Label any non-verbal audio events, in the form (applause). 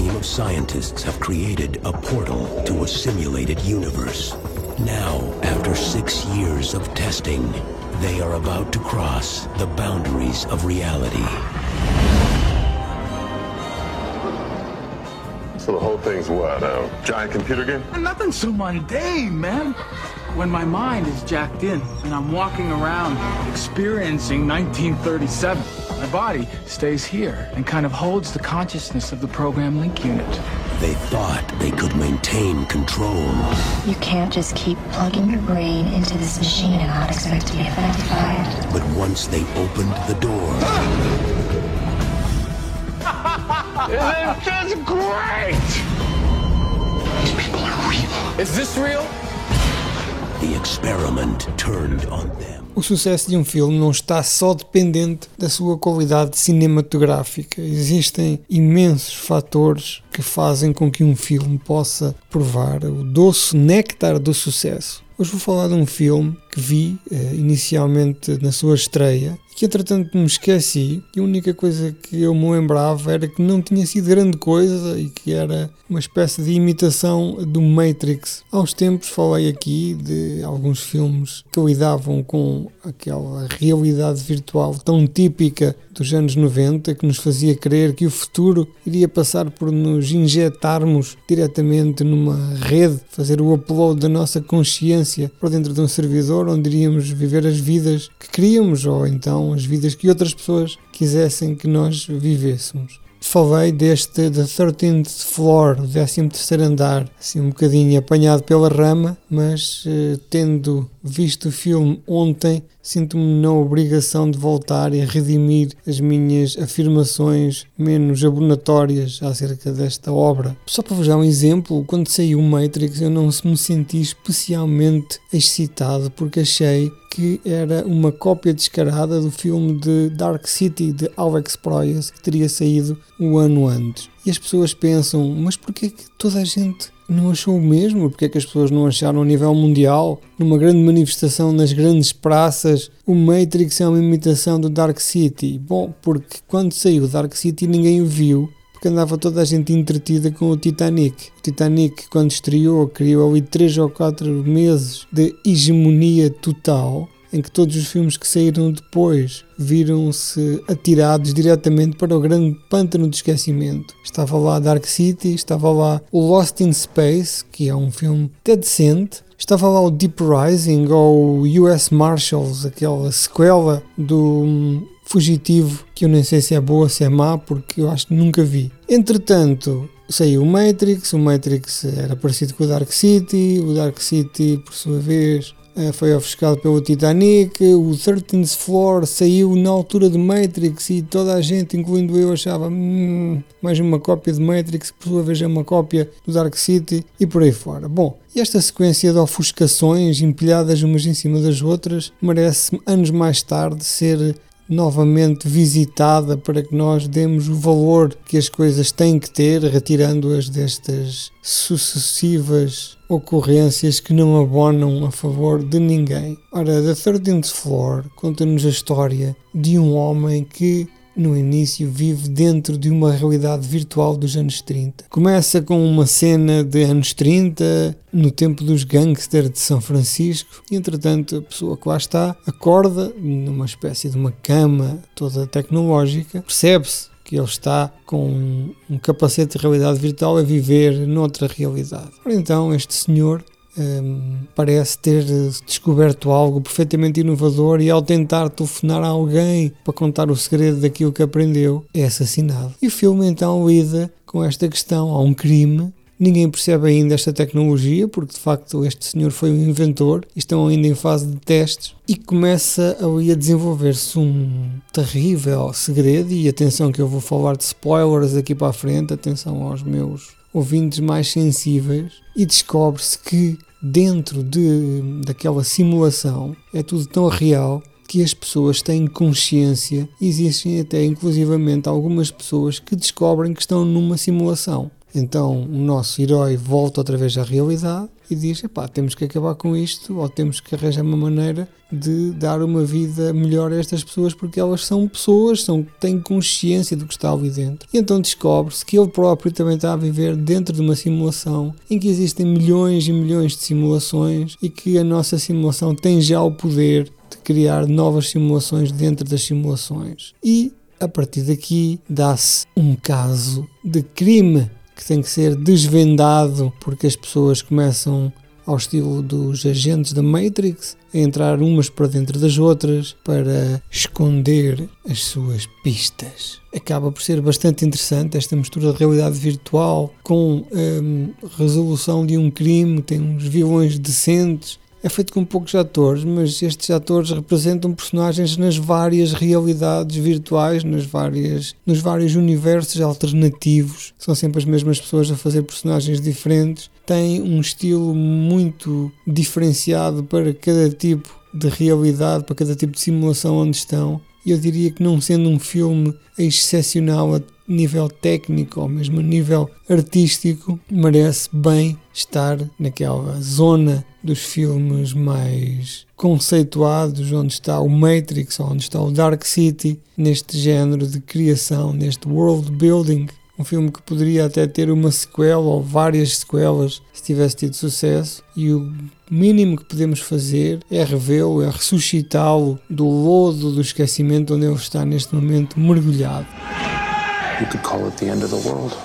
team of scientists have created a portal to a simulated universe. Now, after six years of testing, they are about to cross the boundaries of reality. So the whole thing's what? A giant computer game? Nothing so mundane, man. When my mind is jacked in and I'm walking around experiencing 1937, my body stays here and kind of holds the consciousness of the program link unit. They thought they could maintain control. You can't just keep plugging your brain into this machine and not expect to be affected by it. But once they opened the door, Isn't (laughs) this great? These people are real. Is this real? the experiment turned on them. O sucesso de um filme não está só dependente da sua qualidade cinematográfica. Existem imensos fatores que fazem com que um filme possa provar o doce néctar do sucesso. Hoje vou falar de um filme que vi eh, inicialmente na sua estreia que entretanto me esqueci e a única coisa que eu me lembrava era que não tinha sido grande coisa e que era uma espécie de imitação do Matrix. Há uns tempos falei aqui de alguns filmes que lidavam com aquela realidade virtual tão típica dos anos 90 que nos fazia crer que o futuro iria passar por nos injetarmos diretamente numa rede, fazer o upload da nossa consciência para dentro de um servidor onde iríamos viver as vidas que queríamos ou então as vidas que outras pessoas quisessem que nós vivêssemos. Falei deste The 13th Floor, o 13 andar, assim um bocadinho apanhado pela rama, mas eh, tendo visto o filme ontem, sinto-me na obrigação de voltar e redimir as minhas afirmações menos abonatórias acerca desta obra. Só para vos dar um exemplo, quando saiu Matrix eu não me senti especialmente excitado porque achei que era uma cópia descarada do filme de Dark City de Alex Proyas que teria saído um ano antes. E as pessoas pensam, mas porquê que toda a gente não achou o mesmo? Porque é que as pessoas não acharam a nível mundial, numa grande manifestação nas grandes praças, o Matrix é uma imitação do Dark City? Bom, porque quando saiu o Dark City ninguém o viu, porque andava toda a gente entretida com o Titanic. O Titanic, quando estreou, criou ali 3 ou 4 meses de hegemonia total em que todos os filmes que saíram depois viram-se atirados diretamente para o grande pântano de esquecimento. Estava lá Dark City, estava lá o Lost in Space, que é um filme até decente, estava lá o Deep Rising ou US Marshals, aquela sequela do hum, Fugitivo, que eu nem sei se é boa, se é má, porque eu acho que nunca vi. Entretanto, saiu o Matrix, o Matrix era parecido com o Dark City, o Dark City, por sua vez, foi ofuscado pelo Titanic, o 13th Floor saiu na altura de Matrix e toda a gente, incluindo eu, achava hum, mais uma cópia de Matrix, por sua vez é uma cópia do Dark City e por aí fora. Bom, esta sequência de ofuscações empilhadas umas em cima das outras merece anos mais tarde ser novamente visitada para que nós demos o valor que as coisas têm que ter, retirando-as destas sucessivas ocorrências que não abonam a favor de ninguém. Ora, The 13th Floor conta-nos a história de um homem que no início vive dentro de uma realidade virtual dos anos 30. Começa com uma cena de anos 30, no tempo dos gangsters de São Francisco, e entretanto a pessoa que lá está acorda numa espécie de uma cama toda tecnológica, percebe-se que ele está com um capacete de realidade virtual a viver noutra realidade. Então este senhor um, parece ter descoberto algo perfeitamente inovador e ao tentar telefonar a alguém para contar o segredo daquilo que aprendeu, é assassinado. E o filme então lida com esta questão. Há um crime Ninguém percebe ainda esta tecnologia, porque de facto este senhor foi um inventor, estão ainda em fase de testes, e começa ali a desenvolver-se um terrível segredo. E atenção, que eu vou falar de spoilers aqui para a frente, atenção aos meus ouvintes mais sensíveis, e descobre-se que dentro de, daquela simulação é tudo tão real que as pessoas têm consciência, existem até inclusivamente algumas pessoas que descobrem que estão numa simulação. Então o nosso herói volta outra vez à realidade e diz: epá, temos que acabar com isto ou temos que arranjar uma maneira de dar uma vida melhor a estas pessoas porque elas são pessoas, são, têm consciência do que está ali dentro. E então descobre-se que ele próprio também está a viver dentro de uma simulação em que existem milhões e milhões de simulações e que a nossa simulação tem já o poder de criar novas simulações dentro das simulações. E a partir daqui dá-se um caso de crime que tem que ser desvendado porque as pessoas começam ao estilo dos agentes da Matrix a entrar umas para dentro das outras para esconder as suas pistas. Acaba por ser bastante interessante esta mistura de realidade virtual com hum, resolução de um crime, tem uns vilões decentes é feito com poucos atores, mas estes atores representam personagens nas várias realidades virtuais, nas várias, nos vários universos alternativos. São sempre as mesmas pessoas a fazer personagens diferentes. Tem um estilo muito diferenciado para cada tipo de realidade, para cada tipo de simulação onde estão. Eu diria que não sendo um filme excepcional a nível técnico ou mesmo a nível artístico, merece bem estar naquela zona dos filmes mais conceituados, onde está o Matrix, onde está o Dark City, neste género de criação, neste world building. Um filme que poderia até ter uma sequela ou várias sequelas se tivesse tido sucesso, e o mínimo que podemos fazer é revê-lo, é ressuscitá-lo do lodo do esquecimento onde ele está neste momento mergulhado. You could call it the end of the world.